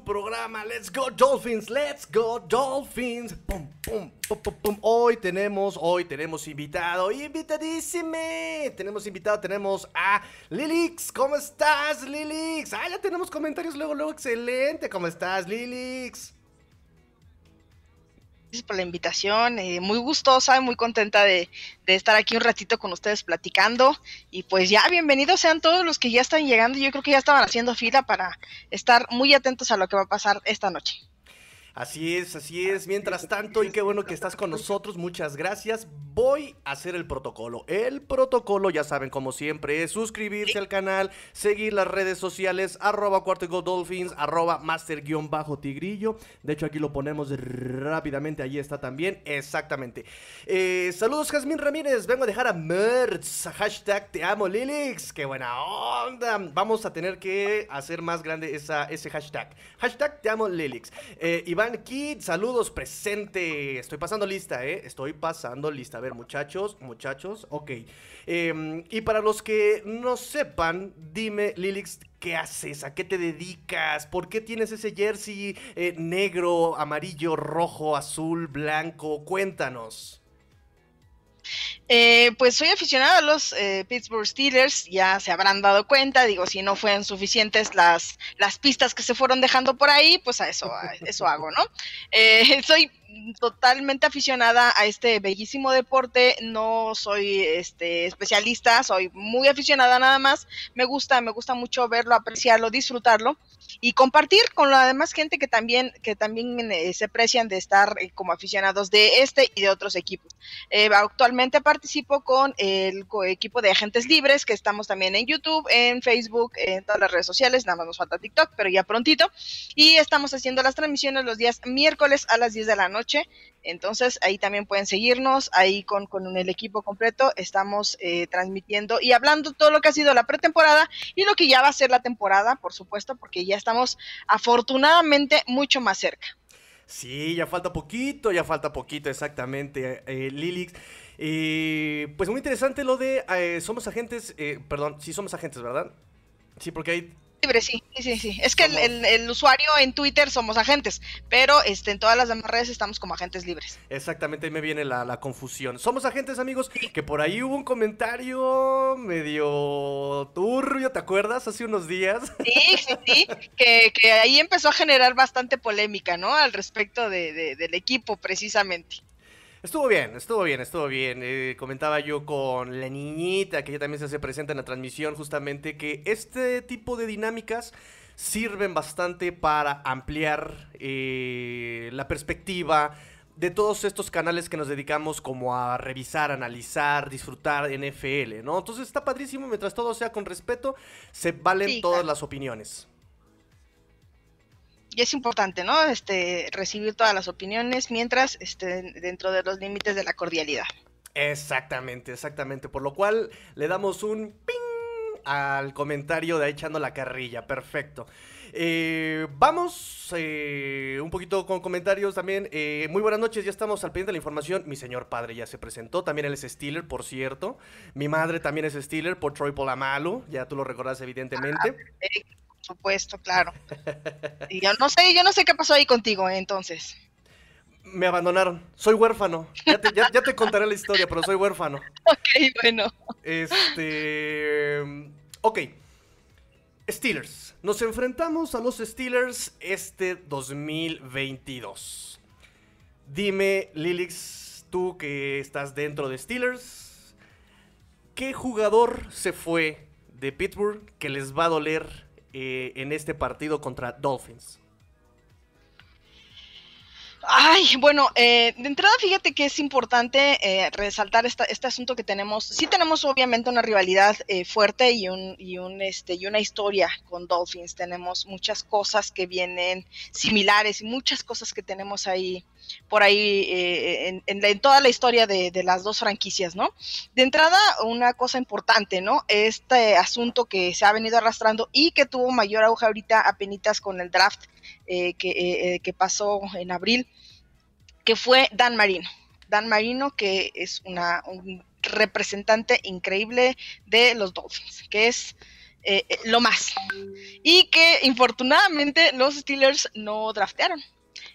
programa Let's Go Dolphins, Let's Go Dolphins. Pum, pum, pum. Hoy tenemos, hoy tenemos invitado, invitadísime. Tenemos invitado, tenemos a Lilix. ¿Cómo estás, Lilix? Ah, ya tenemos comentarios luego, luego, excelente. ¿Cómo estás, Lilix? Gracias por la invitación, eh, muy gustosa, muy contenta de, de, estar aquí un ratito con ustedes platicando y pues ya bienvenidos sean todos los que ya están llegando, yo creo que ya estaban haciendo fila para estar muy atentos a lo que va a pasar esta noche. Así es, así es. Mientras tanto, y qué bueno que estás con nosotros, muchas gracias. Voy a hacer el protocolo. El protocolo, ya saben, como siempre, es suscribirse al canal, seguir las redes sociales, arroba cuarto dolphins, arroba master-tigrillo. De hecho, aquí lo ponemos rápidamente, ahí está también, exactamente. Eh, saludos, Jazmín Ramírez, vengo a dejar a Mertz, hashtag te amo, Lilix. Qué buena onda. Vamos a tener que hacer más grande esa, ese hashtag. Hashtag te amo, Lilix. Eh, Iván Kid, saludos, presente. Estoy pasando lista, ¿eh? Estoy pasando lista. A ver, muchachos, muchachos, ok. Eh, y para los que no sepan, dime, Lilix, ¿qué haces? ¿A qué te dedicas? ¿Por qué tienes ese jersey eh, negro, amarillo, rojo, azul, blanco? Cuéntanos. Eh, pues soy aficionado a los eh, Pittsburgh Steelers, ya se habrán dado cuenta, digo, si no fueron suficientes las, las pistas que se fueron dejando por ahí, pues a eso, a eso hago, ¿no? Eh, soy totalmente aficionada a este bellísimo deporte, no soy este especialista, soy muy aficionada nada más, me gusta, me gusta mucho verlo, apreciarlo, disfrutarlo y compartir con la demás gente que también que también eh, se aprecian de estar eh, como aficionados de este y de otros equipos. Eh, actualmente participo con el equipo de agentes libres que estamos también en YouTube, en Facebook, en todas las redes sociales, nada más nos falta TikTok, pero ya prontito y estamos haciendo las transmisiones los días miércoles a las 10 de la noche entonces ahí también pueden seguirnos, ahí con, con el equipo completo estamos eh, transmitiendo y hablando todo lo que ha sido la pretemporada y lo que ya va a ser la temporada, por supuesto, porque ya estamos afortunadamente mucho más cerca. Sí, ya falta poquito, ya falta poquito, exactamente, eh, Lilix. Eh, pues muy interesante lo de eh, somos agentes, eh, perdón, sí somos agentes, ¿verdad? Sí, porque hay libre, sí, sí, sí. Es que el, el, el, usuario en Twitter somos agentes, pero este, en todas las demás redes estamos como agentes libres. Exactamente, ahí me viene la, la confusión. Somos agentes, amigos, que por ahí hubo un comentario medio turbio, ¿te acuerdas? Hace unos días. Sí, sí, sí, que, que ahí empezó a generar bastante polémica, ¿no? Al respecto de, de, del equipo, precisamente. Estuvo bien, estuvo bien, estuvo bien. Eh, comentaba yo con la niñita, que ella también se hace presente en la transmisión, justamente que este tipo de dinámicas sirven bastante para ampliar eh, la perspectiva de todos estos canales que nos dedicamos como a revisar, analizar, disfrutar NFL, ¿no? Entonces está padrísimo, mientras todo sea con respeto, se valen sí, todas claro. las opiniones y es importante, ¿no? Este, recibir todas las opiniones mientras esté dentro de los límites de la cordialidad. Exactamente, exactamente. Por lo cual le damos un ping al comentario de echando la carrilla. Perfecto. Eh, vamos eh, un poquito con comentarios también. Eh, muy buenas noches, ya estamos al pendiente de la información. Mi señor padre ya se presentó, también él es Steeler, por cierto. Mi madre también es Steeler por Troy Polamalu, ya tú lo recordás evidentemente. Ah, supuesto, claro. Y yo no sé, yo no sé qué pasó ahí contigo, ¿eh? entonces. Me abandonaron. Soy huérfano. Ya te, ya, ya te, contaré la historia, pero soy huérfano. Ok, bueno. Este. Ok. Steelers. Nos enfrentamos a los Steelers este 2022. Dime, Lilix, tú que estás dentro de Steelers, ¿qué jugador se fue de Pittsburgh que les va a doler eh, en este partido contra Dolphins? Ay, bueno, eh, de entrada fíjate que es importante eh, resaltar esta, este asunto que tenemos. Sí tenemos obviamente una rivalidad eh, fuerte y, un, y, un, este, y una historia con Dolphins. Tenemos muchas cosas que vienen similares y muchas cosas que tenemos ahí por ahí eh, en, en, toda la historia de, las dos franquicias, ¿no? De entrada, una cosa importante, ¿no? Este asunto que se ha venido arrastrando y que tuvo mayor auge ahorita apenas con el draft eh, que, eh, que, pasó en abril, que fue Dan Marino. Dan Marino, que es una, un representante increíble de los Dolphins, que es eh, eh, lo más. Y que infortunadamente los Steelers no draftearon.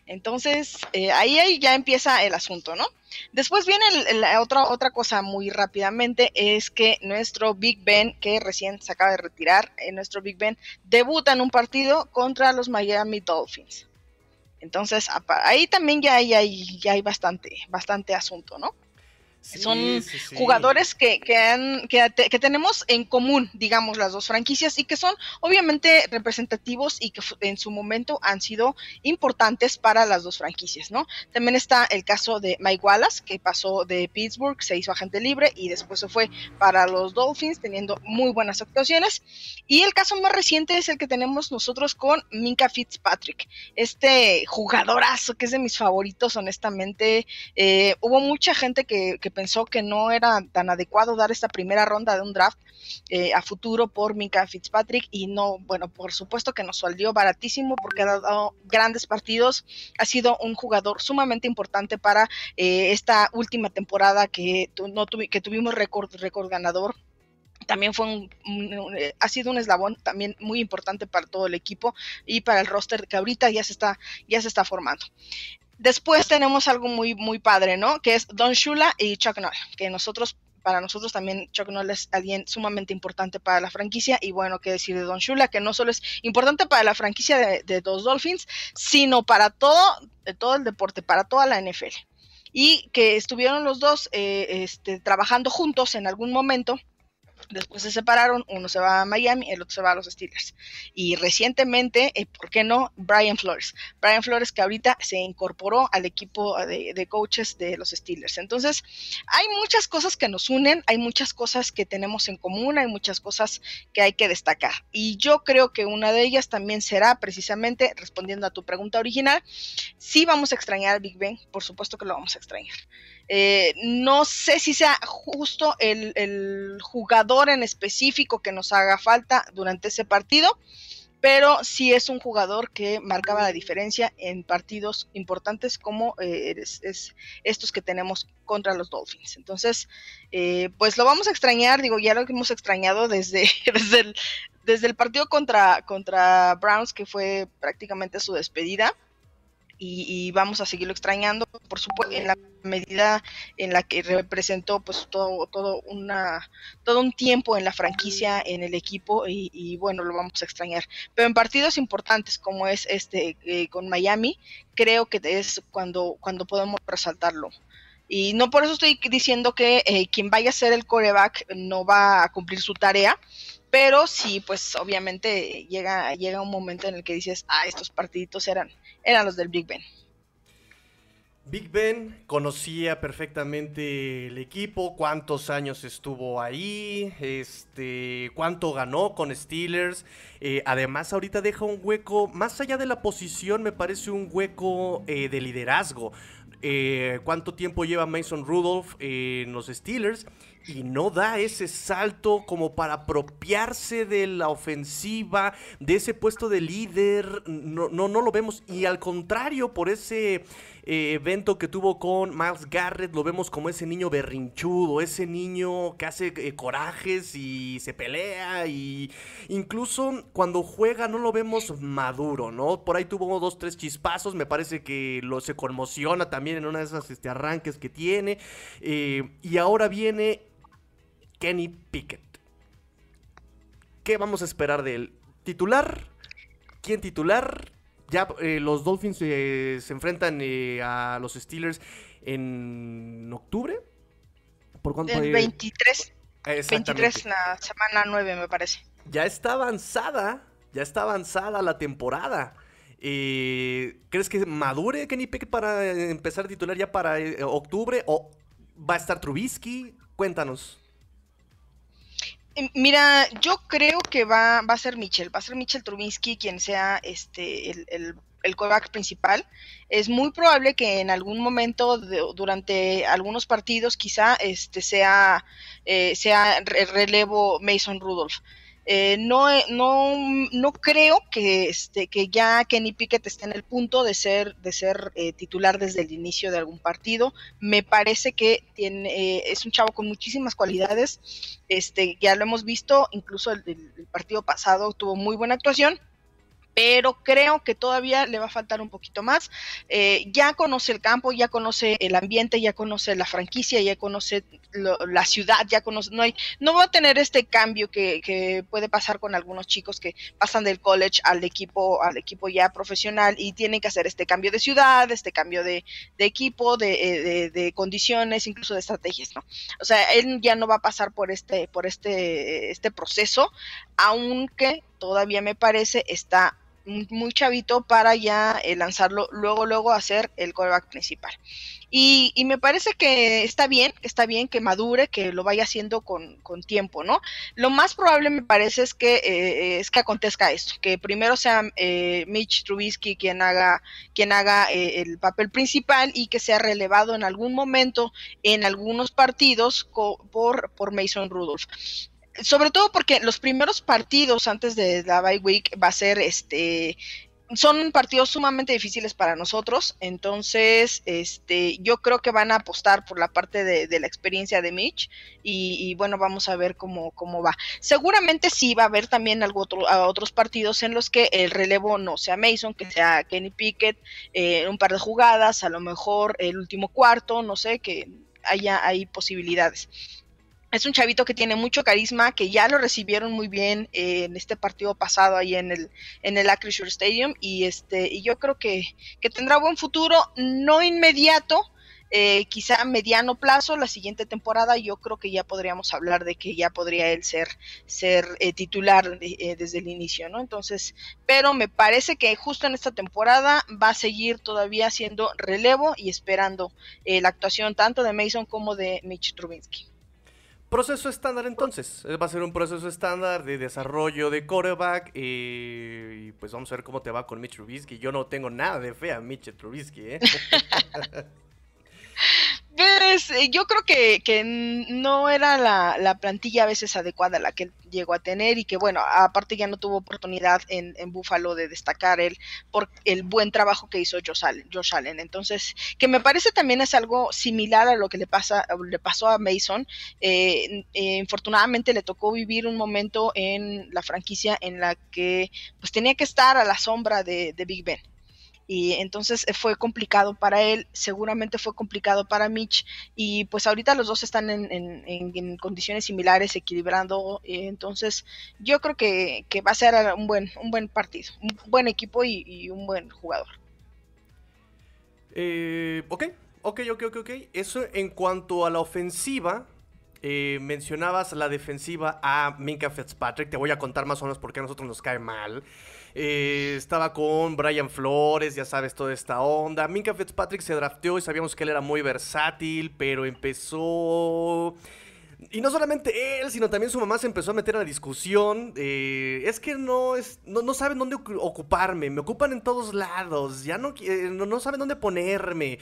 Entonces, eh, ahí, ahí, ya empieza el asunto, ¿no? Después viene la otra, otra cosa muy rápidamente, es que nuestro Big Ben, que recién se acaba de retirar, nuestro Big Ben debuta en un partido contra los Miami Dolphins. Entonces, ahí también ya hay, ya bastante, bastante asunto, ¿no? Son jugadores que, que, que, tenemos en común, digamos, las dos franquicias y que son obviamente representativos y que en su momento han sido importantes para las dos franquicias, ¿no? También está el caso de Mike Wallace, que pasó de Pittsburgh, se hizo agente libre y después se fue para los Dolphins, teniendo muy buenas actuaciones. Y el caso más reciente es el que tenemos nosotros con Minka Fitzpatrick, este jugadorazo que es de mis favoritos, honestamente. Eh, hubo mucha gente que pensó que no era tan adecuado dar esta primera ronda de un draft eh, a futuro por Mika Fitzpatrick y no, bueno, por supuesto que nos salió baratísimo porque ha dado grandes partidos, ha sido un jugador sumamente importante para eh, esta última temporada que, no que tuvimos récord, récord ganador también fue un, eh, ha sido un eslabón también muy importante para todo el equipo y para el roster que ahorita ya se está ya se está formando. Después tenemos algo muy, muy padre, ¿no? Que es Don Shula y Chuck Noll, que nosotros, para nosotros también Chuck Noll es alguien sumamente importante para la franquicia. Y bueno, qué decir de Don Shula, que no solo es importante para la franquicia de, los Dolphins, sino para todo, todo el deporte, para toda la NFL. Y que estuvieron los dos eh, este, trabajando juntos en algún momento Después se separaron, uno se va a Miami, el otro se va a los Steelers. Y recientemente, eh, ¿por qué no? Brian Flores. Brian Flores que ahorita se incorporó al equipo de, coaches de los Steelers. Entonces, hay muchas cosas que nos unen, hay muchas cosas que tenemos en común, hay muchas cosas que hay que destacar. Y yo creo que una de ellas también será precisamente, respondiendo a tu pregunta original, si vamos a extrañar al Big Ben, por supuesto que lo vamos a extrañar. Eh, no sé si sea justo el, jugador en específico que nos haga falta durante ese partido, pero sí es un jugador que marcaba la diferencia en partidos importantes como eh, es, estos que tenemos contra los Dolphins. Entonces, eh, pues lo vamos a extrañar, digo, ya lo hemos extrañado desde, desde, el, desde el partido contra, contra Browns, que fue prácticamente su despedida y, vamos a seguirlo extrañando, por supuesto, en la medida en la que representó pues todo, todo, una, todo un tiempo en la franquicia, en el equipo y, bueno, lo vamos a extrañar. Pero en partidos importantes como es este eh, con Miami, creo que es cuando, cuando podemos resaltarlo. Y no por eso estoy diciendo que eh, quien vaya a ser el coreback no va a cumplir su tarea, pero sí, pues obviamente llega, llega un momento en el que dices, ah, estos partiditos eran, eran los del Big Ben. Big Ben conocía perfectamente el equipo, cuántos años estuvo ahí, este, cuánto ganó con Steelers. Eh, además, ahorita deja un hueco, más allá de la posición, me parece un hueco eh, de liderazgo. Eh, cuánto tiempo lleva Mason Rudolph en los Steelers y no da ese salto como para apropiarse de la ofensiva, de ese puesto de líder, no, no, no lo vemos. Y al contrario, por ese eh, evento que tuvo con Miles Garrett, lo vemos como ese niño berrinchudo, ese niño que hace eh, corajes y se pelea y incluso cuando juega no lo vemos maduro, ¿no? Por ahí tuvo dos, tres chispazos, me parece que lo se conmociona también en una de esas este, arranques que tiene. Eh, y ahora viene Kenny Pickett. ¿Qué vamos a esperar de él? ¿Titular? ¿Quién titular? Ya eh, los Dolphins eh, se enfrentan eh, a los Steelers en octubre. ¿Por cuánto? El 23. 23, la semana 9 me parece. Ya está avanzada, ya está avanzada la temporada. ¿Crees que madure Kenny Pickett para empezar a titular ya para octubre? ¿O va a estar Trubisky? Cuéntanos. Mira, yo creo que va, va a ser Mitchell, va a ser Mitchell Trubinsky quien sea este el, el, el principal. Es muy probable que en algún momento durante algunos partidos quizá este sea, eh, sea relevo Mason Rudolph. Eh, no, no, no creo que, este, que ya Kenny Pickett esté en el punto de ser, de ser eh, titular desde el inicio de algún partido. Me parece que tiene, es un chavo con muchísimas cualidades. Este, ya lo hemos visto, incluso el partido pasado tuvo muy buena actuación pero creo que todavía le va a faltar un poquito más. Eh, ya conoce el campo, ya conoce el ambiente, ya conoce la franquicia, ya conoce la ciudad, ya conoce, no va a tener este cambio que, puede pasar con algunos chicos que pasan del college al equipo, al equipo ya profesional y tienen que hacer este cambio de ciudad, este cambio de, equipo, eh, de, condiciones, incluso de estrategias, ¿no? O sea, él ya no va a pasar por este, por este, este proceso, aunque todavía me parece está muy chavito para ya eh, lanzarlo luego, luego a el coreback principal. Y, me parece que está bien, está bien que madure, que lo vaya haciendo con, tiempo, ¿no? Lo más probable me parece es que, eh, es que acontezca esto, que primero sea eh, Mitch Trubisky quien haga, quien haga el papel principal y que sea relevado en algún momento en algunos partidos por, por Mason Rudolph sobre todo porque los primeros partidos antes de la bye week va a ser este son partidos sumamente difíciles para nosotros, entonces este, yo creo que van a apostar por la parte de, la experiencia de Mitch y, bueno, vamos a ver cómo, cómo va. Seguramente sí va a haber también algo otro, otros partidos en los que el relevo no sea Mason, que sea Kenny Pickett, eh, un par de jugadas, a lo mejor el último cuarto, no sé, que haya hay posibilidades es un chavito que tiene mucho carisma, que ya lo recibieron muy bien eh, en este partido pasado ahí en el, en el Acrisure Stadium y este y yo creo que, tendrá buen futuro, no inmediato, eh, quizá a mediano plazo, la siguiente temporada yo creo que ya podríamos hablar de que ya podría él ser, ser eh, titular desde el inicio, ¿no? Entonces, pero me parece que justo en esta temporada va a seguir todavía siendo relevo y esperando la actuación tanto de Mason como de Mitch Trubinsky. Proceso estándar entonces. Va a ser un proceso estándar de desarrollo de coreback. y pues vamos a ver cómo te va con Mitch Trubisky. Yo no tengo nada de fe a Mitch Trubisky, ¿eh? Pues, eh, yo creo que, no era la, la, plantilla a veces adecuada la que él llegó a tener y que bueno, aparte ya no tuvo oportunidad en, en Buffalo de destacar él por el buen trabajo que hizo Josh Allen, Josh Allen. Entonces, que me parece también es algo similar a lo que le pasa le pasó a Mason. Eh, eh, infortunadamente le tocó vivir un momento en la franquicia en la que pues tenía que estar a la sombra de Big Ben y entonces eh, fue complicado para él, seguramente fue complicado para Mitch y pues ahorita los dos están en, condiciones similares, equilibrando, eh, entonces yo creo que, va a ser un buen, un buen partido, un buen equipo y, un buen jugador. Eh, ok, ok, ok, ok. Eso en cuanto a la ofensiva, mencionabas la defensiva a Minka Fitzpatrick. Te voy a contar más o menos por qué a nosotros nos cae mal. Eh, estaba con Brian Flores, ya sabes, toda esta onda. Minka Fitzpatrick se drafteó y sabíamos que él era muy versátil, pero empezó... Y no solamente él, sino también su mamá se empezó a meter a la discusión. es que no, es, no, saben dónde ocuparme, me ocupan en todos lados, ya no, no, no saben dónde ponerme.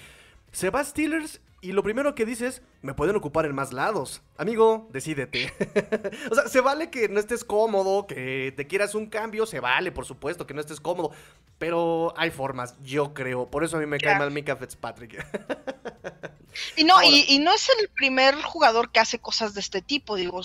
Se va a Steelers y lo primero que dice es, me pueden ocupar en más lados. Amigo, decídete. o sea, se vale que no estés cómodo, que te quieras un cambio, se vale, por supuesto, que no estés cómodo. Pero hay formas, yo creo. Por eso a mí me cae mal Mika Fitzpatrick. y no, y, no es el primer jugador que hace cosas de este tipo. Digo,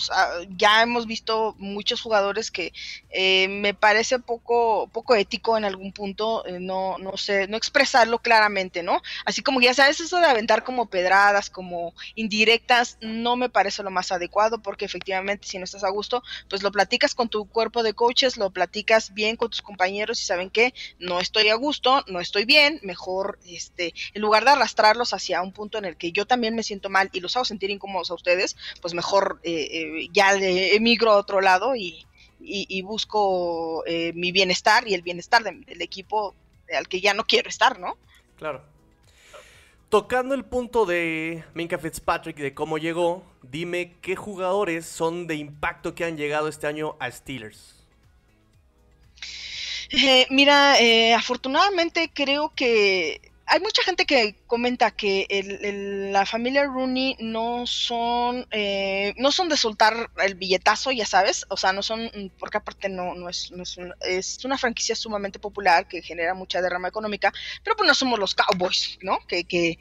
ya hemos visto muchos jugadores que eh, me parece poco, poco ético en algún punto, eh, no, no sé, no expresarlo claramente, ¿no? Así como ya sabes, eso de aventar como pedradas, como indirectas, no me parece lo más adecuado porque efectivamente si no estás a gusto, pues lo platicas con tu cuerpo de coaches, lo platicas bien con tus compañeros y saben que no estoy a gusto, no estoy bien, mejor este, en lugar de arrastrarlos hacia un punto en el que yo también me siento mal y los hago sentir incómodos a ustedes, pues mejor eh, eh, ya emigro a otro lado y, busco eh, mi bienestar y el bienestar del equipo al que ya no quiero estar, ¿no? Claro. Tocando el punto de Minka Fitzpatrick de cómo llegó, dime qué jugadores son de impacto que han llegado este año a Steelers. Eh, mira, eh, afortunadamente creo que hay mucha gente que comenta que la familia Rooney no son eh, no son de soltar el billetazo, ya sabes, o sea, no son, porque aparte no, no, es, es, una, es una franquicia sumamente popular que genera mucha derrama económica, pero pues no somos los Cowboys, ¿no? Que, que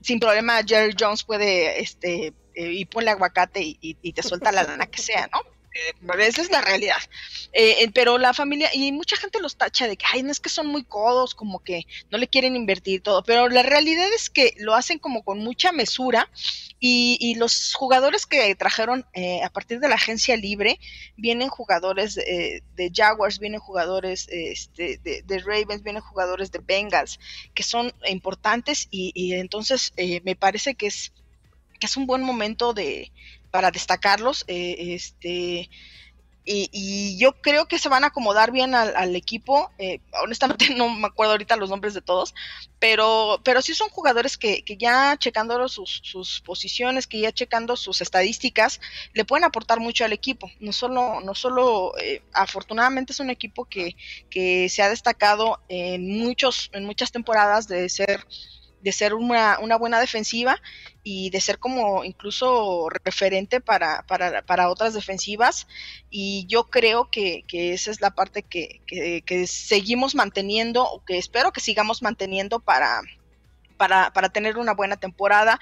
sin problema Jerry Jones puede, este, eh, y ponle aguacate y te suelta la lana que sea, ¿no? Esa es la realidad. Eh, pero la familia, y mucha gente los tacha de que, ay, no es que son muy codos, como que no le quieren invertir todo, pero la realidad es que lo hacen como con mucha mesura y, los jugadores que trajeron eh, a partir de la agencia libre, vienen jugadores de Jaguars, vienen jugadores este, de, Ravens, vienen jugadores de Bengals, que son importantes y, entonces eh, me parece que es que es un buen momento de, para destacarlos. Eh, este, y, yo creo que se van a acomodar bien al, equipo. Eh, honestamente no me acuerdo ahorita los nombres de todos, pero, pero sí son jugadores que, ya checando sus, sus, posiciones, que ya checando sus estadísticas, le pueden aportar mucho al equipo. No solo, no solo eh, afortunadamente es un equipo que, que se ha destacado en, muchos, en muchas temporadas de ser de ser una, una, buena defensiva y de ser como incluso referente para, para, para otras defensivas. Y yo creo que, que esa es la parte que, que, seguimos manteniendo o que espero que sigamos manteniendo para, para, para tener una buena temporada.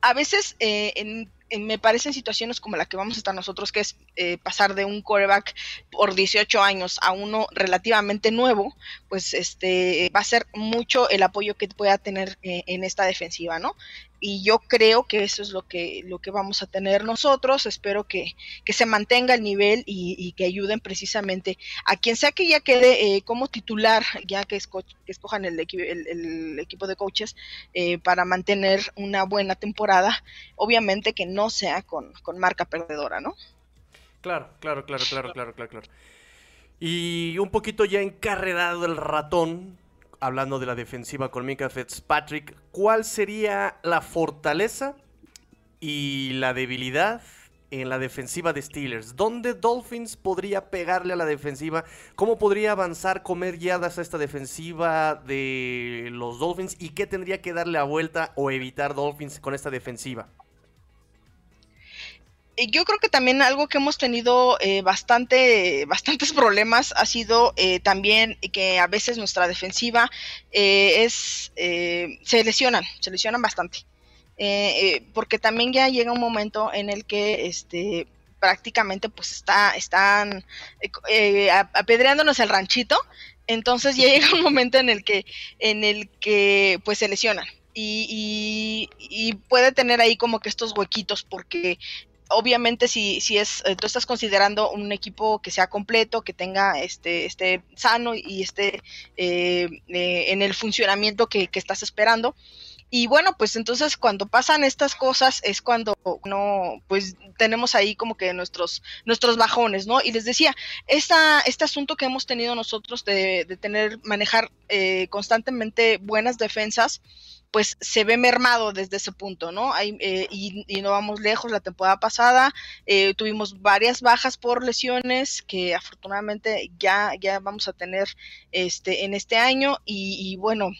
A veces eh, en me parece en situaciones como la que vamos a estar nosotros, que es eh, pasar de un coreback por 18 años a uno relativamente nuevo, pues este va a ser mucho el apoyo que pueda tener eh, en esta defensiva, ¿no? Y yo creo que eso es lo que, lo que vamos a tener nosotros. Espero que, se mantenga el nivel y, que ayuden precisamente a quien sea que ya quede eh, como titular, ya que, escojan el, el, equipo de coaches, eh, para mantener una buena temporada. Obviamente que no sea con, con marca perdedora, ¿no? Claro, claro, claro, claro, claro, claro, claro. Y un poquito ya encarrerado el ratón, hablando de la defensiva con Mika Fitzpatrick, ¿cuál sería la fortaleza y la debilidad en la defensiva de Steelers? ¿Dónde Dolphins podría pegarle a la defensiva? ¿Cómo podría avanzar, comer guiadas a esta defensiva de los Dolphins? ¿Y qué tendría que darle a vuelta o evitar Dolphins con esta defensiva? Yo creo que también algo que hemos tenido eh, bastante, bastantes problemas ha sido eh, también que a veces nuestra defensiva eh, es, se lesionan, se lesionan bastante. porque también ya llega un momento en el que este, prácticamente pues está, están apedreándonos el ranchito, entonces ya llega un momento en el que, en el que pues se lesionan. Y, y, puede tener ahí como que estos huequitos porque obviamente si, si es, eh, tú estás considerando un equipo que sea completo, que tenga este, este sano y esté eh, eh, en el funcionamiento que, estás esperando. Y bueno, pues entonces cuando pasan estas cosas es cuando no, pues tenemos ahí como que nuestros, nuestros bajones, ¿no? Y les decía, esta, este asunto que hemos tenido nosotros de, de tener, manejar constantemente buenas defensas, pues se ve mermado desde ese punto, ¿no? Eh, y, no vamos lejos, la temporada pasada eh, tuvimos varias bajas por lesiones que afortunadamente ya, ya vamos a tener este, en este año y, bueno,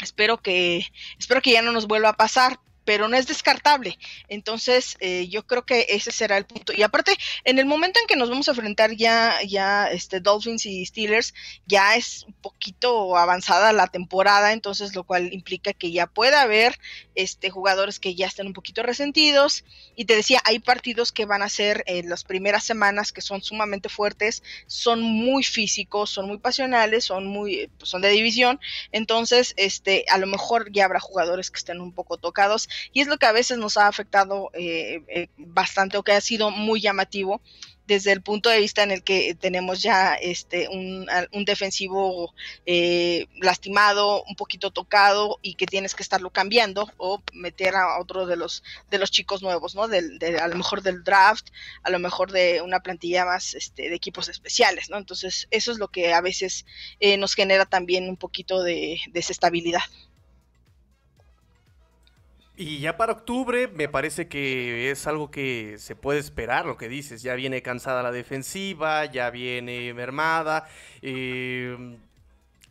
espero que, espero que ya no nos vuelva a pasar, pero no es descartable. Entonces, eh, yo creo que ese será el punto. Y aparte, en el momento en que nos vamos a enfrentar ya, ya este, Dolphins y Steelers, ya es un poquito avanzada la temporada, entonces lo cual implica que ya puede haber este, jugadores que ya estén un poquito resentidos. Y te decía, hay partidos que van a ser en las primeras semanas que son sumamente fuertes, son muy físicos, son muy pasionales, son muy, pues, son de división. Entonces, este, a lo mejor ya habrá jugadores que estén un poco tocados y es lo que a veces nos ha afectado eh, eh, bastante o que ha sido muy llamativo desde el punto de vista en el que tenemos ya este un, defensivo eh, lastimado, un poquito tocado y que tienes que estarlo cambiando o meter a otro de los de los chicos nuevos, ¿no? Del, a lo mejor del draft, a lo mejor de una plantilla más este, de equipos especiales, ¿no? Entonces eso es lo que a veces nos genera también un poquito de desestabilidad. Y ya para octubre me parece que es algo que se puede esperar, lo que dices. Ya viene cansada la defensiva, ya viene mermada. Eh,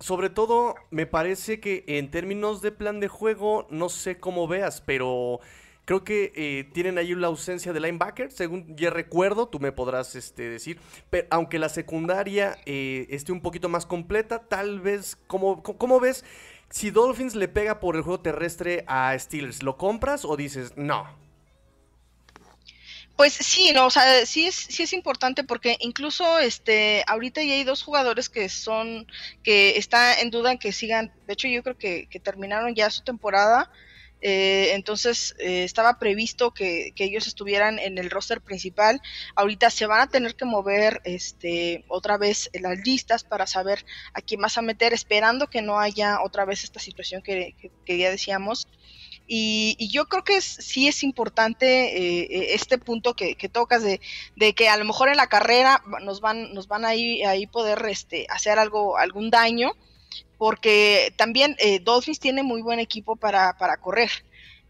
sobre todo, me parece que en términos de plan de juego, no sé cómo veas, pero creo que eh, tienen ahí la ausencia de linebacker, según ya recuerdo, tú me podrás este, decir. Pero aunque la secundaria eh, esté un poquito más completa, tal vez, ¿cómo, ¿cómo ves? Si Dolphins le pega por el juego terrestre a Steelers, ¿lo compras o dices no? Pues sí, no, o sea, sí es, sí es importante porque incluso este, ahorita ya hay dos jugadores que son, que está en duda en que sigan, de hecho yo creo que, terminaron ya su temporada, eh, entonces eh, estaba previsto que, ellos estuvieran en el roster principal. Ahorita se van a tener que mover este, otra vez en las listas para saber a quién vas a meter, esperando que no haya otra vez esta situación que, ya decíamos. Y, yo creo que sí es importante eh, eh, este punto que, tocas de, que a lo mejor en la carrera nos van, nos van a ahí poder este, hacer algo, algún daño, porque también eh, Dolphins tiene muy buen equipo para, para correr.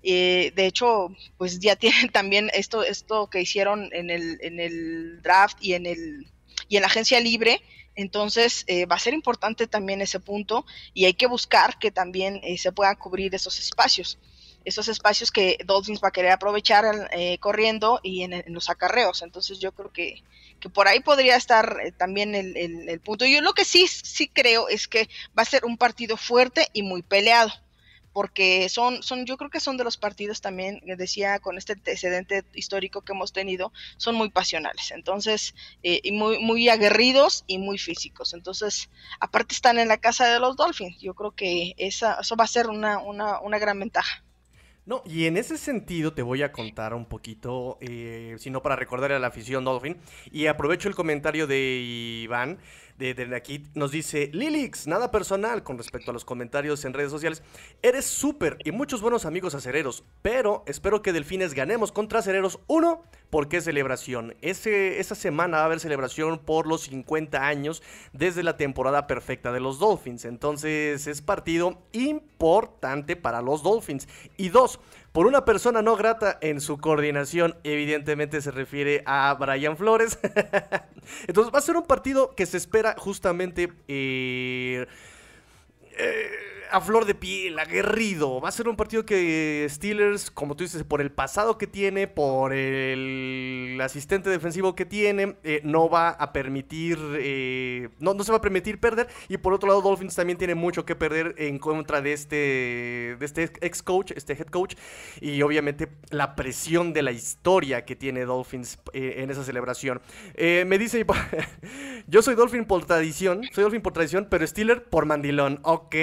de hecho, pues ya tienen también esto, esto que hicieron en el, en el draft y en el y en la agencia libre. Entonces va a ser importante también ese punto y hay que buscar que también se puedan cubrir esos espacios esos espacios que Dolphins va a querer aprovechar eh, corriendo y en, los acarreos. Entonces yo creo que, que por ahí podría estar eh, también el, el, punto. Yo lo que sí, sí creo es que va a ser un partido fuerte y muy peleado porque son, son, yo creo que son de los partidos también, decía, con este antecedente histórico que hemos tenido, son muy pasionales, entonces, eh, y muy, muy aguerridos y muy físicos. Entonces, aparte están en la casa de los Dolphins, yo creo que esa, eso va a ser una, una, una gran ventaja. No, y en ese sentido te voy a contar un poquito, eh, sino para recordar a la afición Dolphin, y aprovecho el comentario de Iván de, aquí nos dice, Lilix, nada personal con respecto a los comentarios en redes sociales. Eres súper y muchos buenos amigos acereros, pero espero que Delfines ganemos contra acereros. Uno, porque es celebración. Ese, esa semana va a haber celebración por los 50 años desde la temporada perfecta de los Dolphins. Entonces es partido importante para los Dolphins. Y dos, por una persona no grata en su coordinación. Evidentemente se refiere a Brian Flores. Entonces va a ser un partido que se espera justamente... Eh, eh, a flor de piel, aguerrido. Va a ser un partido que Steelers, como tú dices, por el pasado que tiene, por el asistente defensivo que tiene, eh, no va a permitir, eh, no, no se va a permitir perder. Y por otro lado, Dolphins también tiene mucho que perder en contra de este, de este ex coach, este head coach. Y obviamente la presión de la historia que tiene Dolphins eh, en esa celebración. me dice, yo soy Dolphin por tradición, soy Dolphin por tradición, pero Steeler por mandilón. Ok,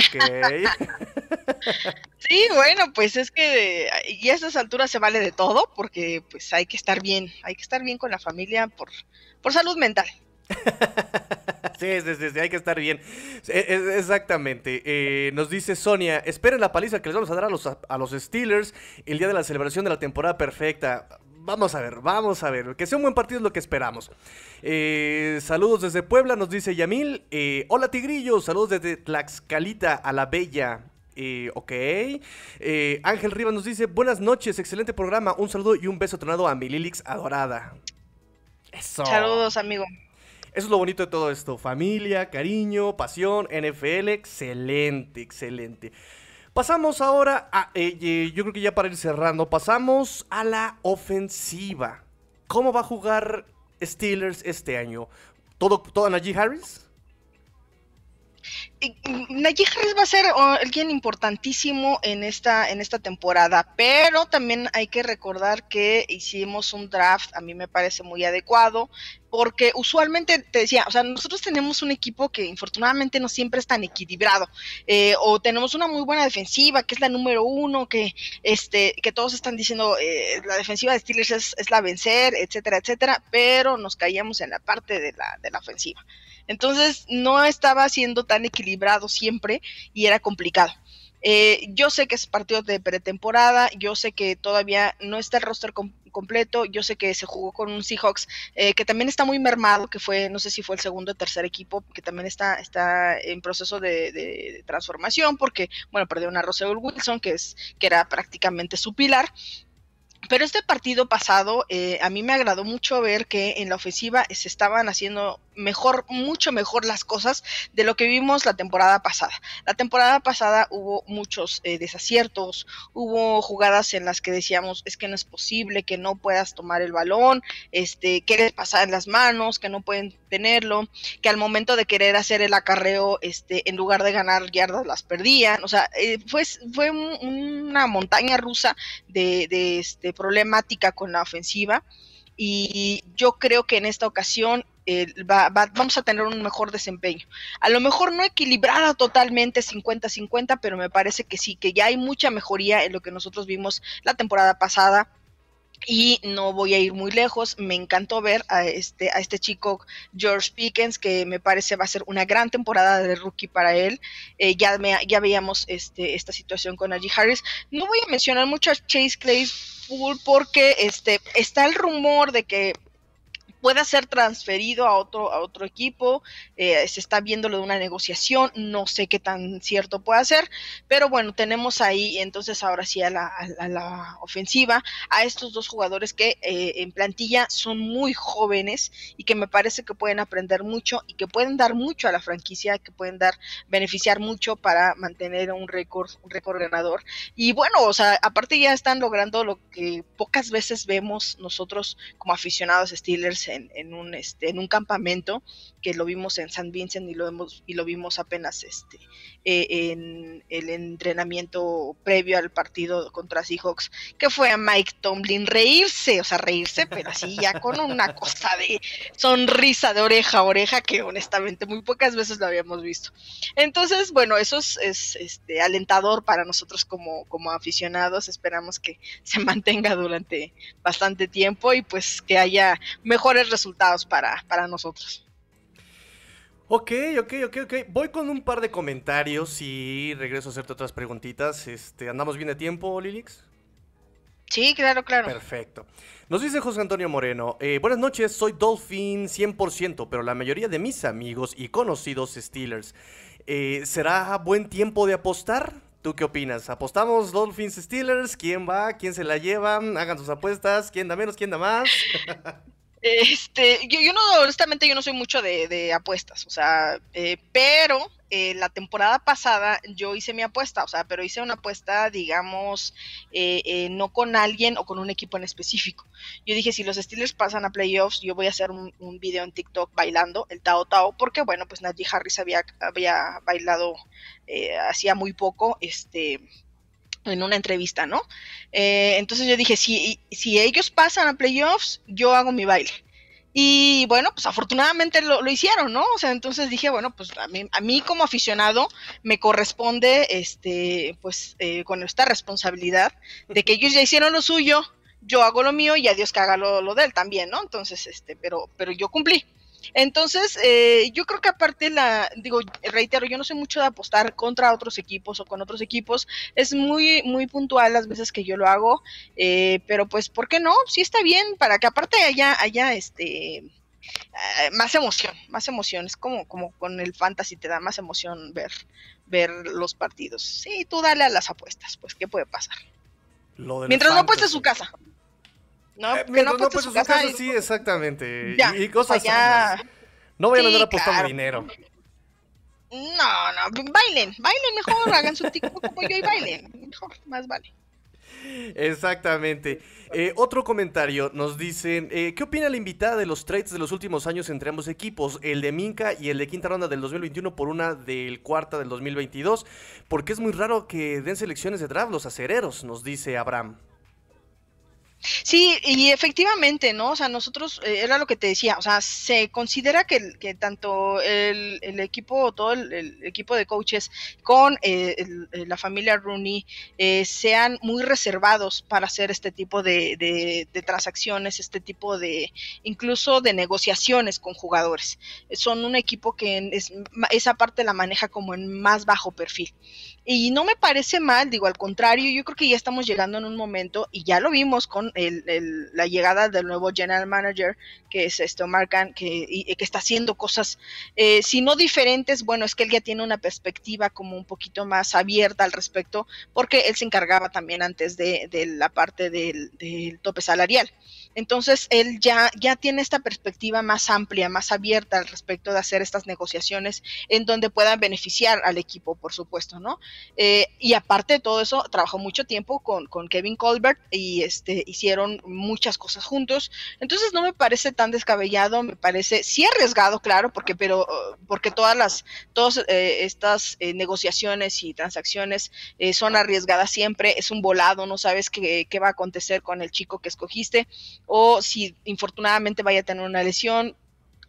sí, bueno, pues es que y a estas alturas se vale de todo porque pues hay que estar bien, hay que estar bien con la familia por, por salud mental. sí, sí, sí, hay que estar bien. exactamente. Eh, nos dice Sonia, esperen la paliza que les vamos a dar a los, a los Steelers el día de la celebración de la temporada perfecta. Vamos a ver, vamos a ver. Que sea un buen partido es lo que esperamos. Eh, saludos desde Puebla, nos dice Yamil. Eh, hola Tigrillo, saludos desde Tlaxcalita a la Bella. Eh, ok. Ángel Rivas nos dice, buenas noches, excelente programa. Un saludo y un beso tronado a mi Lilix adorada. Eso. Saludos, amigo. Eso es lo bonito de todo esto. Familia, cariño, pasión, NFL. Excelente, excelente. Pasamos ahora a, eh, yo creo que ya para ir cerrando, pasamos a la ofensiva. ¿Cómo va a jugar Steelers este año? ¿Todo, todo Najee Harris? Najee Harris va a ser oh, alguien importantísimo en esta, en esta temporada, pero también hay que recordar que hicimos un draft, a mí me parece muy adecuado, porque usualmente te decía, o sea, nosotros tenemos un equipo que infortunadamente no siempre es tan equilibrado, eh, o tenemos una muy buena defensiva, que es la número uno, que, este, que todos están diciendo, eh, la defensiva de Steelers es, es, la vencer, etcétera, etcétera, pero nos caíamos en la parte de la, de la ofensiva. Entonces no estaba siendo tan equilibrado siempre y era complicado. Eh, yo sé que es partido de pretemporada, yo sé que todavía no está el roster completo, yo sé que se jugó con un Seahawks eh, que también está muy mermado, que fue, no sé si fue el segundo o tercer equipo, que también está, está en proceso de, transformación, porque, bueno, perdió a Russell Wilson, que, es, que era prácticamente su pilar, pero este partido pasado, eh, a mí me agradó mucho ver que en la ofensiva se estaban haciendo mejor, mucho mejor las cosas de lo que vimos la temporada pasada. La temporada pasada hubo muchos eh, desaciertos, hubo jugadas en las que decíamos es que no es posible que no puedas tomar el balón, este, que les pasa en las manos, que no pueden tenerlo, que al momento de querer hacer el acarreo, este, en lugar de ganar yardas las perdían, o sea, eh, fue, una montaña rusa de, de este, problemática con la ofensiva y yo creo que en esta ocasión eh, vamos a tener un mejor desempeño. A lo mejor no equilibrada totalmente 50-50, pero me parece que sí, que ya hay mucha mejoría en lo que nosotros vimos la temporada pasada y no voy a ir muy lejos, me encantó ver a este, a este chico George Pickens, que me parece va a ser una gran temporada de rookie para él. Eh, ya, ya veíamos este, esta situación con Najee Harris. No voy a mencionar mucho a Chase Claypool porque este, está el rumor de que pueda ser transferido a otro, a otro equipo, eh, se está viendo lo de una negociación, no sé qué tan cierto puede ser, pero bueno, tenemos ahí entonces ahora sí a la, la ofensiva a estos dos jugadores que eh, en plantilla son muy jóvenes y que me parece que pueden aprender mucho y que pueden dar mucho a la franquicia, que pueden dar, beneficiar mucho para mantener un récord, un récord ganador. Y bueno, o sea, aparte ya están logrando lo que pocas veces vemos nosotros como aficionados Steelers en, un, este, en un campamento que lo vimos en San Vincent y lo, hemos, y lo vimos apenas este, eh, en el entrenamiento previo al partido contra Seahawks, que fue a Mike Tomlin reírse, o sea, reírse, pero así ya con una cosa de sonrisa de oreja a oreja que honestamente muy pocas veces lo habíamos visto. Entonces, bueno, eso es, este, alentador para nosotros como, como aficionados, esperamos que se mantenga durante bastante tiempo y pues que haya mejores resultados para, para nosotros. Ok, ok, ok, ok. Voy con un par de comentarios y regreso a hacerte otras preguntitas. Este, ¿Andamos bien de tiempo, Lilix? Sí, claro, claro. Perfecto. Nos dice José Antonio Moreno, eh, buenas noches, soy Dolphin 100%, pero la mayoría de mis amigos y conocidos Steelers. Eh, ¿Será buen tiempo de apostar? ¿Tú qué opinas? ¿Apostamos Dolphins Steelers? ¿Quién va? ¿Quién se la lleva? Hagan sus apuestas. ¿Quién da menos? ¿Quién da más? Este, yo, yo no, honestamente, yo no soy mucho de, apuestas, o sea, eh, pero eh, la temporada pasada yo hice mi apuesta, o sea, pero hice una apuesta, digamos, eh, no con alguien o con un equipo en específico. Yo dije, si los Steelers pasan a playoffs, yo voy a hacer un, video en TikTok bailando el Tao Tao, porque bueno, pues Najee Harris había, había bailado hacía muy poco, este en una entrevista, ¿no? Eh, entonces yo dije, si, si ellos pasan a playoffs, yo hago mi baile. Y bueno, pues afortunadamente lo, hicieron, ¿no? O sea, entonces dije, bueno, pues a mí, a mí como aficionado me corresponde, este, pues eh, con esta responsabilidad de que ellos ya hicieron lo suyo, yo hago lo mío y a Dios que haga lo, lo de él también, ¿no? Entonces, este, pero, pero yo cumplí. Entonces, eh, yo creo que aparte la, digo, reitero, yo no sé mucho de apostar contra otros equipos o con otros equipos, es muy, muy puntual las veces que yo lo hago, eh, pero pues, ¿por qué no? Sí está bien, para que aparte haya, haya este, eh, más emoción, más emoción, es como, como con el fantasy te da más emoción ver, ver los partidos. Sí, tú dale a las apuestas, pues, ¿qué puede pasar? Mientras no apuestes su casa. No, eh, que no, no pues su casa. sí, exactamente. y, cosas ya... No vayan a andar apostando dinero. No, no, bailen, bailen mejor, hagan su TikTok como yo y bailen. Mejor, más vale. Exactamente. Eh, otro comentario nos dicen, eh, ¿qué opina la invitada de los trades de los últimos años entre ambos equipos? El de Minka y el de quinta ronda del 2021 por una del cuarta del 2022. Porque es muy raro que den selecciones de draft los acereros, nos dice Abraham. Sí, y efectivamente, ¿no? O sea, nosotros, eh, era lo que te decía, o sea, se considera que, que tanto el, el, equipo, todo el, equipo de coaches con eh, eh, la familia Rooney sean muy reservados para hacer este tipo de, de, transacciones, este tipo de, incluso de negociaciones con jugadores. Son un equipo que es, esa parte la maneja como en más bajo perfil. Y no me parece mal, digo, al contrario, yo creo que ya estamos llegando en un momento, y ya lo vimos con la llegada del nuevo general manager, que es esto Marcan, que, que está haciendo cosas, eh, si no diferentes, bueno, es que él ya tiene una perspectiva como un poquito más abierta al respecto, porque él se encargaba también antes de, la parte del, tope salarial. Entonces, él ya, ya tiene esta perspectiva más amplia, más abierta al respecto de hacer estas negociaciones en donde puedan beneficiar al equipo, por supuesto, ¿no? Eh, y aparte de todo eso, trabajó mucho tiempo con, con, Kevin Colbert y este, hicieron muchas cosas juntos. Entonces, no me parece tan descabellado, me parece, sí arriesgado, claro, porque, pero, porque todas las, todas eh, estas eh, negociaciones y transacciones son arriesgadas siempre, es un volado, no sabes qué, qué va a acontecer con el chico que escogiste o si infortunadamente vaya a tener una lesión,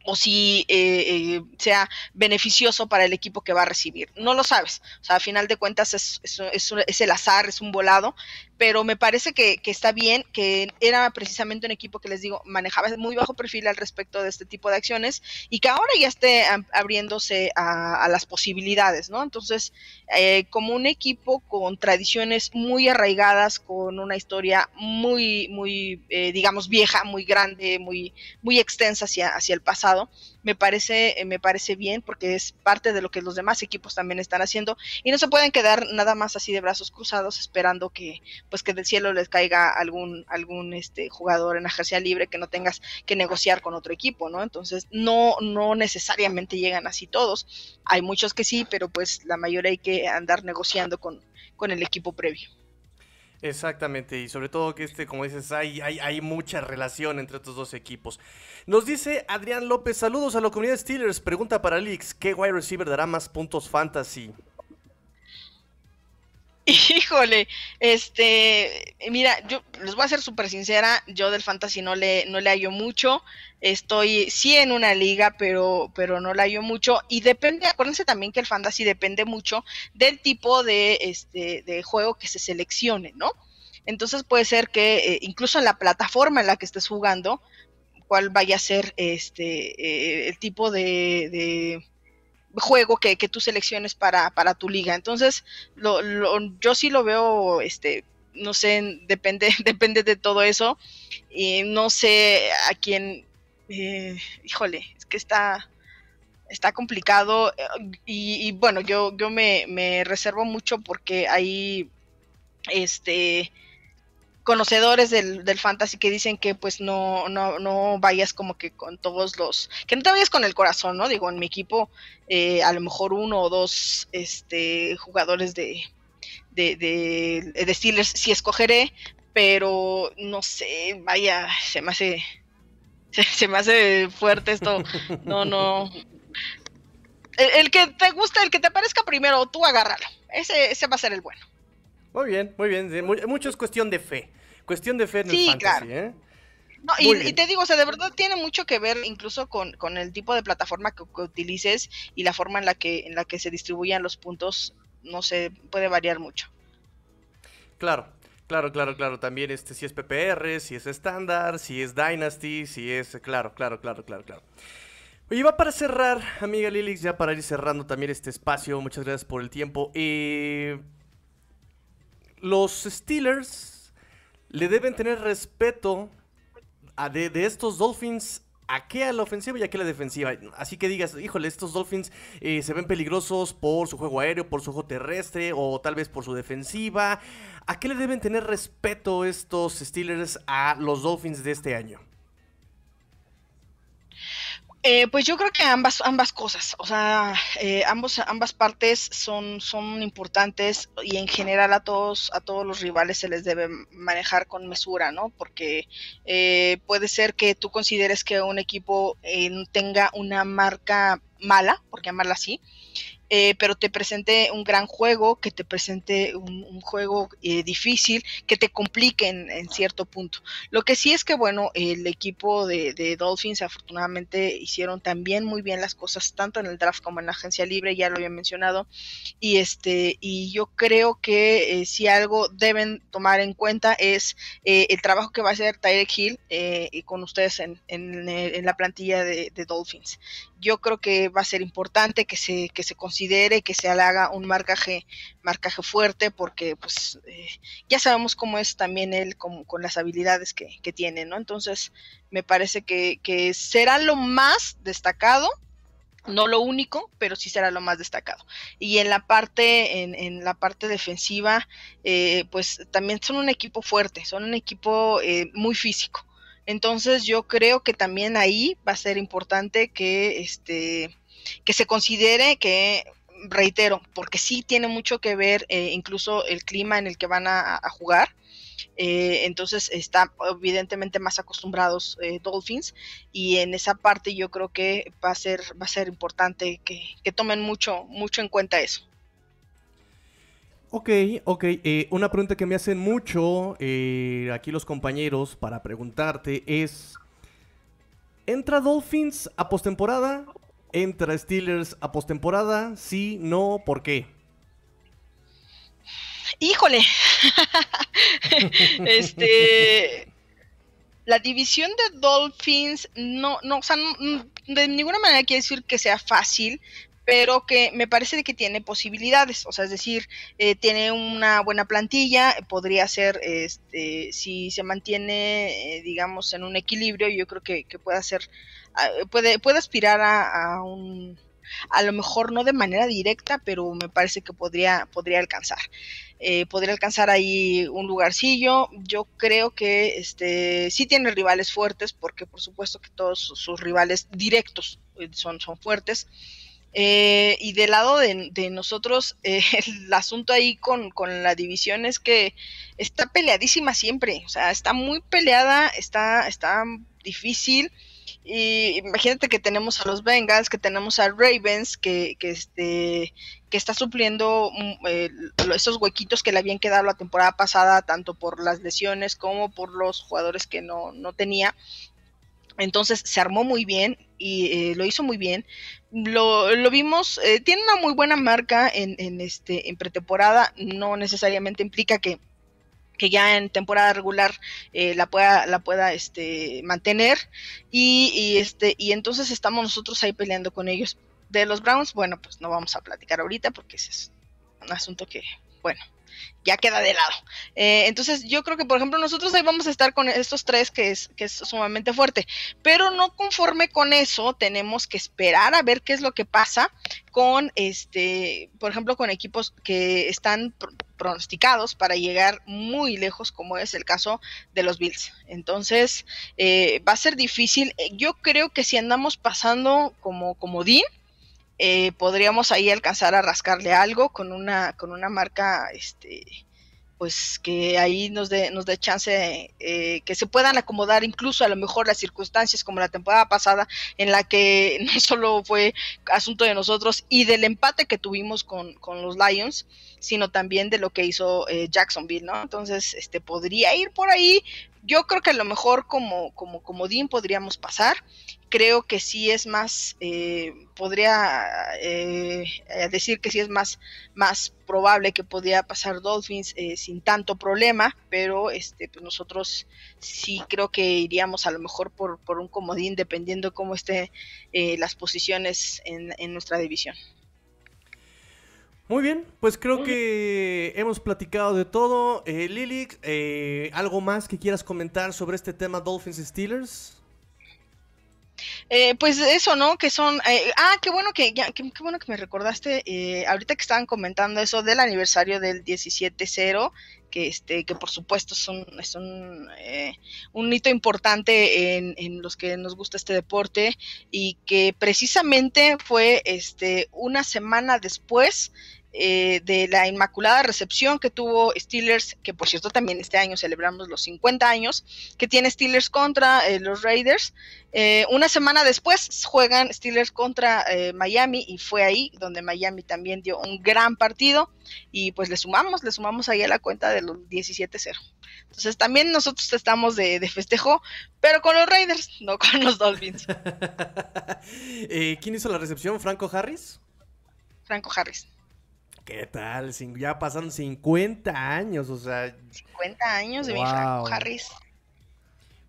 o si eh, eh, sea beneficioso para el equipo que va a recibir. No lo sabes. O sea, a final de cuentas es, es, el azar, es un volado, pero me parece que, está bien, que era precisamente un equipo que les digo, manejaba muy bajo perfil al respecto de este tipo de acciones y que ahora ya esté abriéndose a, las posibilidades, ¿no? Entonces, eh, como un equipo con tradiciones muy arraigadas, con una historia muy, muy, digamos, vieja, muy grande, muy, muy extensa hacia, hacia el pasado, me parece, eh, me parece bien porque es parte de lo que los demás equipos también están haciendo y no se pueden quedar nada más así de brazos cruzados esperando que pues que del cielo les caiga algún algún este jugador en agencia libre que no tengas que negociar con otro equipo, ¿no? Entonces no no necesariamente llegan así todos. Hay muchos que sí, pero pues la mayoría hay que andar negociando con con el equipo previo. Exactamente, y sobre todo que este, como dices, hay, hay, hay mucha relación entre estos dos equipos. Nos dice Adrián López, saludos a la comunidad Steelers, pregunta para Alex, ¿qué wide receiver dará más puntos fantasy? Híjole, este, mira, yo les voy a ser súper sincera, yo del fantasy no le, no le hallo mucho, estoy sí en una liga, pero, pero no le hallo mucho, y depende, acuérdense también que el fantasy depende mucho del tipo de, este, de juego que se seleccione, ¿no? Entonces puede ser que eh, incluso en la plataforma en la que estés jugando, cuál vaya a ser este, eh, el tipo de juego que, que tú selecciones para, para, tu liga. Entonces, lo, yo sí lo veo, este, no sé, depende, depende de todo eso. Y no sé a quién, eh, híjole, es que está, está complicado. Y, y bueno, yo, yo me, me, reservo mucho porque hay, este, conocedores del, del, fantasy que dicen que pues no, no, no vayas como que con todos los, que no te vayas con el corazón, ¿no? Digo, en mi equipo eh, a lo mejor uno o dos este, jugadores de, de, de, de Steelers sí escogeré, pero no sé, vaya, se me hace, se, me hace fuerte esto, no, no. El, el, que te gusta, el que te parezca primero, tú agárralo, ese, ese va a ser el bueno. Muy bien, muy bien. Mucho es cuestión de fe. Cuestión de fe en el fantasy, ¿eh? No, y, te digo, o sea, de verdad tiene mucho que ver incluso con, el tipo de plataforma que, utilices y la forma en la que en la que se distribuyan los puntos, no sé, puede variar mucho. Claro, claro, claro, claro. También este si es PPR, si es estándar, si es Dynasty, si es claro, claro, claro, claro, claro. Oye, va para cerrar, amiga Lilix, ya para ir cerrando también este espacio. Muchas gracias por el tiempo. Eh, los Steelers le deben tener respeto a de, estos Dolphins a qué a la ofensiva y a qué a la defensiva. Así que digas, híjole, estos Dolphins eh, se ven peligrosos por su juego aéreo, por su juego terrestre o tal vez por su defensiva. ¿A qué le deben tener respeto estos Steelers a los Dolphins de este año? Eh, pues yo creo que ambas, ambas cosas, o sea, eh, ambos, ambas partes son, son importantes y en general a todos, a todos los rivales se les debe manejar con mesura, ¿no? Porque eh, puede ser que tú consideres que un equipo tenga una marca mala, por llamarla así, eh, pero te presente un gran juego, que te presente un, juego eh, difícil, que te complique en, cierto punto. Lo que sí es que, bueno, el equipo de, Dolphins afortunadamente hicieron también muy bien las cosas, tanto en el draft como en la agencia libre, ya lo había mencionado, y este, y yo creo que eh, si algo deben tomar en cuenta es el trabajo que va a hacer Tyreek Hill con ustedes en, la plantilla de, de Dolphins yo creo que va a ser importante que se, que se considere, que se haga un marcaje, marcaje fuerte, porque pues eh, ya sabemos cómo es también él con, con las habilidades que, que, tiene, ¿no? Entonces, me parece que, que será lo más destacado, no lo único, pero sí será lo más destacado. Y en la parte, en, en la parte defensiva, eh, pues también son un equipo fuerte, son un equipo eh, muy físico. Entonces yo creo que también ahí va a ser importante que, este, que se considere que reitero, porque sí tiene mucho que ver eh, incluso el clima en el que van a, jugar. Eh, entonces están evidentemente más acostumbrados eh, Dolphins y en esa parte yo creo que va a ser va a ser importante que, que tomen mucho mucho en cuenta eso. Ok, ok. una pregunta que me hacen mucho aquí los compañeros para preguntarte es: ¿entra Dolphins a postemporada ¿Entra Steelers a postemporada? Sí, no, ¿por qué? Híjole. este. La división de Dolphins no, no, o sea, de ninguna manera quiere decir que sea fácil, pero que me parece que tiene posibilidades, o sea, es decir, eh, tiene una buena plantilla, podría ser, este, si se mantiene, eh, digamos, en un equilibrio, yo creo que, puede ser Ah, puede, puede aspirar a, un a lo mejor no de manera directa, pero me parece que podría, podría alcanzar. Eh, podría alcanzar ahí un lugarcillo. Yo creo que este sí tiene rivales fuertes, porque por supuesto que todos sus, rivales directos eh, son, son fuertes. Eh, y del lado de, nosotros, el asunto ahí con, con, la división es que está peleadísima siempre. O sea, está muy peleada, está, está difícil. Y imagínate que tenemos a los Bengals, que tenemos a Ravens, que, que, este, que está supliendo mm, eh, esos huequitos que le habían quedado la temporada pasada, tanto por las lesiones como por los jugadores que no, no tenía. Entonces se armó muy bien y eh, lo hizo muy bien. Lo, lo vimos, eh, tiene una muy buena marca en, en, este, en pretemporada, no necesariamente implica que ya en temporada regular eh, la pueda, la pueda este, mantener. Y, este, y entonces estamos nosotros ahí peleando con ellos. De los Browns, bueno, pues no vamos a platicar ahorita porque ese es un asunto que, bueno, ya queda de lado. Eh, entonces yo creo que, por ejemplo, nosotros ahí vamos a estar con estos tres que es, que es sumamente fuerte, pero no conforme con eso, tenemos que esperar a ver qué es lo que pasa con, este, por ejemplo, con equipos que están pronosticados para llegar muy lejos, como es el caso de los Bills. Entonces, eh, va a ser difícil. Yo creo que si andamos pasando como comodín, eh, podríamos ahí alcanzar a rascarle algo con una, con una marca, este, pues que ahí nos dé, nos dé chance eh, que se puedan acomodar incluso a lo mejor las circunstancias como la temporada pasada en la que no solo fue asunto de nosotros y del empate que tuvimos con, con los Lions, sino también de lo que hizo eh, Jacksonville, ¿no? Entonces, este podría ir por ahí. Yo creo que a lo mejor como, como, como Dean podríamos pasar creo que sí es más, eh, podría eh, eh, decir que sí es más, más probable que podría pasar Dolphins sin tanto problema, pero este, pues nosotros sí creo que iríamos a lo mejor por, por un comodín dependiendo cómo estén las posiciones en, en, nuestra división. Muy bien, pues creo que hemos platicado de todo. Lili, ¿algo más que quieras comentar sobre este tema Dolphins Steelers? Eh, pues eso, ¿no? Que son, eh, ah, qué bueno que, ya, qué, bueno que me recordaste, eh, ahorita que estaban comentando eso del aniversario del 17-0, que este, que por supuesto es un, es un, un hito importante en, en, los que nos gusta este deporte y que precisamente fue este una semana después eh, de la Inmaculada Recepción que tuvo Steelers, que por cierto también este año celebramos los 50 años, que tiene Steelers contra eh, los Raiders. Eh, una semana después juegan Steelers contra Miami y fue ahí donde Miami también dio un gran partido y pues le sumamos, le sumamos ahí a la cuenta de los 17-0. Entonces también nosotros estamos de, de, festejo, pero con los Raiders, no con los Dolphins. ¿Quién hizo la recepción? ¿Franco Harris? Franco Harris. ¿Qué tal? Ya pasaron 50 años, o sea. 50 años de mi Franco Harris.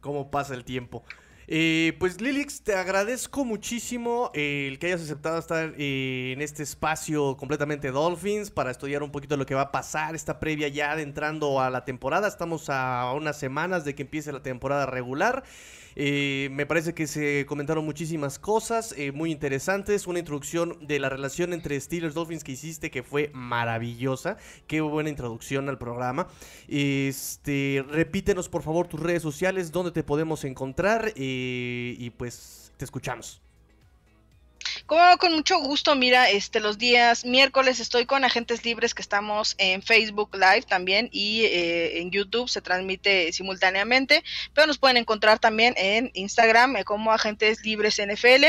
¿Cómo pasa el tiempo? Eh, pues Lilix, te agradezco muchísimo eh, el que hayas aceptado estar eh, en este espacio completamente Dolphins para estudiar un poquito lo que va a pasar, esta previa ya entrando a la temporada. Estamos a unas semanas de que empiece la temporada regular. Eh, me parece que se comentaron muchísimas cosas eh, muy interesantes. Una introducción de la relación entre Steelers Dolphins que hiciste que fue maravillosa. Qué buena introducción al programa. Este, repítenos por favor tus redes sociales, dónde te podemos encontrar eh, y pues te escuchamos. Como con mucho gusto, mira, este los días miércoles estoy con Agentes Libres que estamos en Facebook Live también y eh, en YouTube se transmite simultáneamente, pero nos pueden encontrar también en Instagram eh, como Agentes Libres NFL,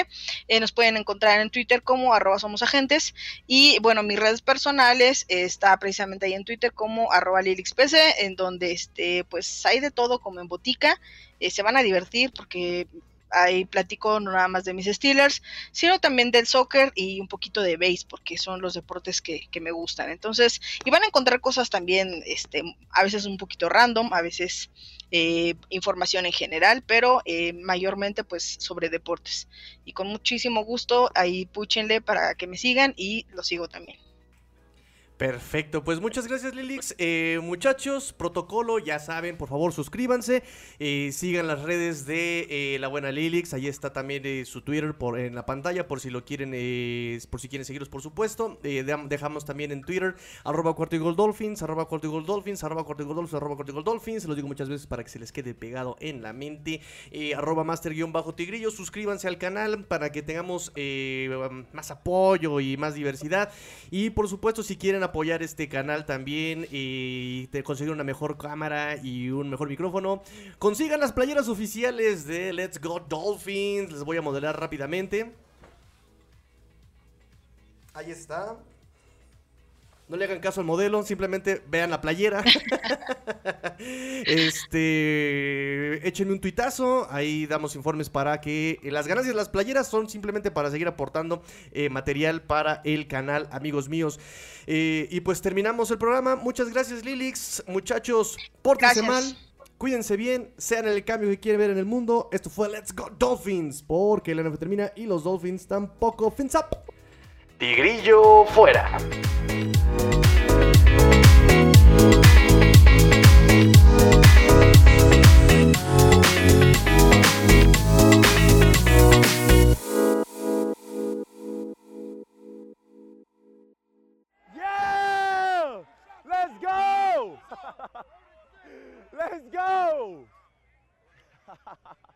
eh, nos pueden encontrar en Twitter como arroba somos agentes y bueno, mis redes personales está precisamente ahí en Twitter como arroba lilixpc, en donde este pues hay de todo como en botica, se van a divertir porque ahí platico no nada más de mis Steelers, sino también del soccer y un poquito de base, porque son los deportes que, me gustan. Entonces, y van a encontrar cosas también, este, a veces un poquito random, a veces eh, información en general, pero eh, mayormente pues sobre deportes. Y con muchísimo gusto, ahí púchenle para que me sigan y lo sigo también. Perfecto, pues muchas gracias Lilix. Eh, muchachos, protocolo, ya saben, por favor suscríbanse, eh, sigan las redes de eh, la buena Lilix, ahí está también su Twitter por, en la pantalla por si lo quieren, por si quieren seguirlos por supuesto. dejamos también en Twitter arroba cuarto dolphins, arroba cuarto dolphins, arroba cuarto dolphins, arroba cuarto dolphins, se lo digo muchas veces para que se les quede pegado en la mente. arroba master guion bajo tigrillo, suscríbanse al canal para que tengamos más apoyo y más diversidad. Y por supuesto si quieren apoyar este canal también y te conseguir una mejor cámara y un mejor micrófono, consigan las playeras oficiales de Let's Go Dolphins. Les voy a modelar rápidamente. Ahí está. No le hagan caso al modelo, simplemente vean la playera. este, échenme un tuitazo, ahí damos informes para que las ganancias de las playeras son simplemente para seguir aportando eh, material para el canal, amigos míos. Eh, y pues terminamos el programa. Muchas gracias, Lilix. Muchachos, pórtense mal. Cuídense bien, sean el cambio que quieren ver en el mundo. Esto fue Let's Go Dolphins, porque el NFL termina y los Dolphins tampoco. Fins up. Tigrillo fuera. Let's go!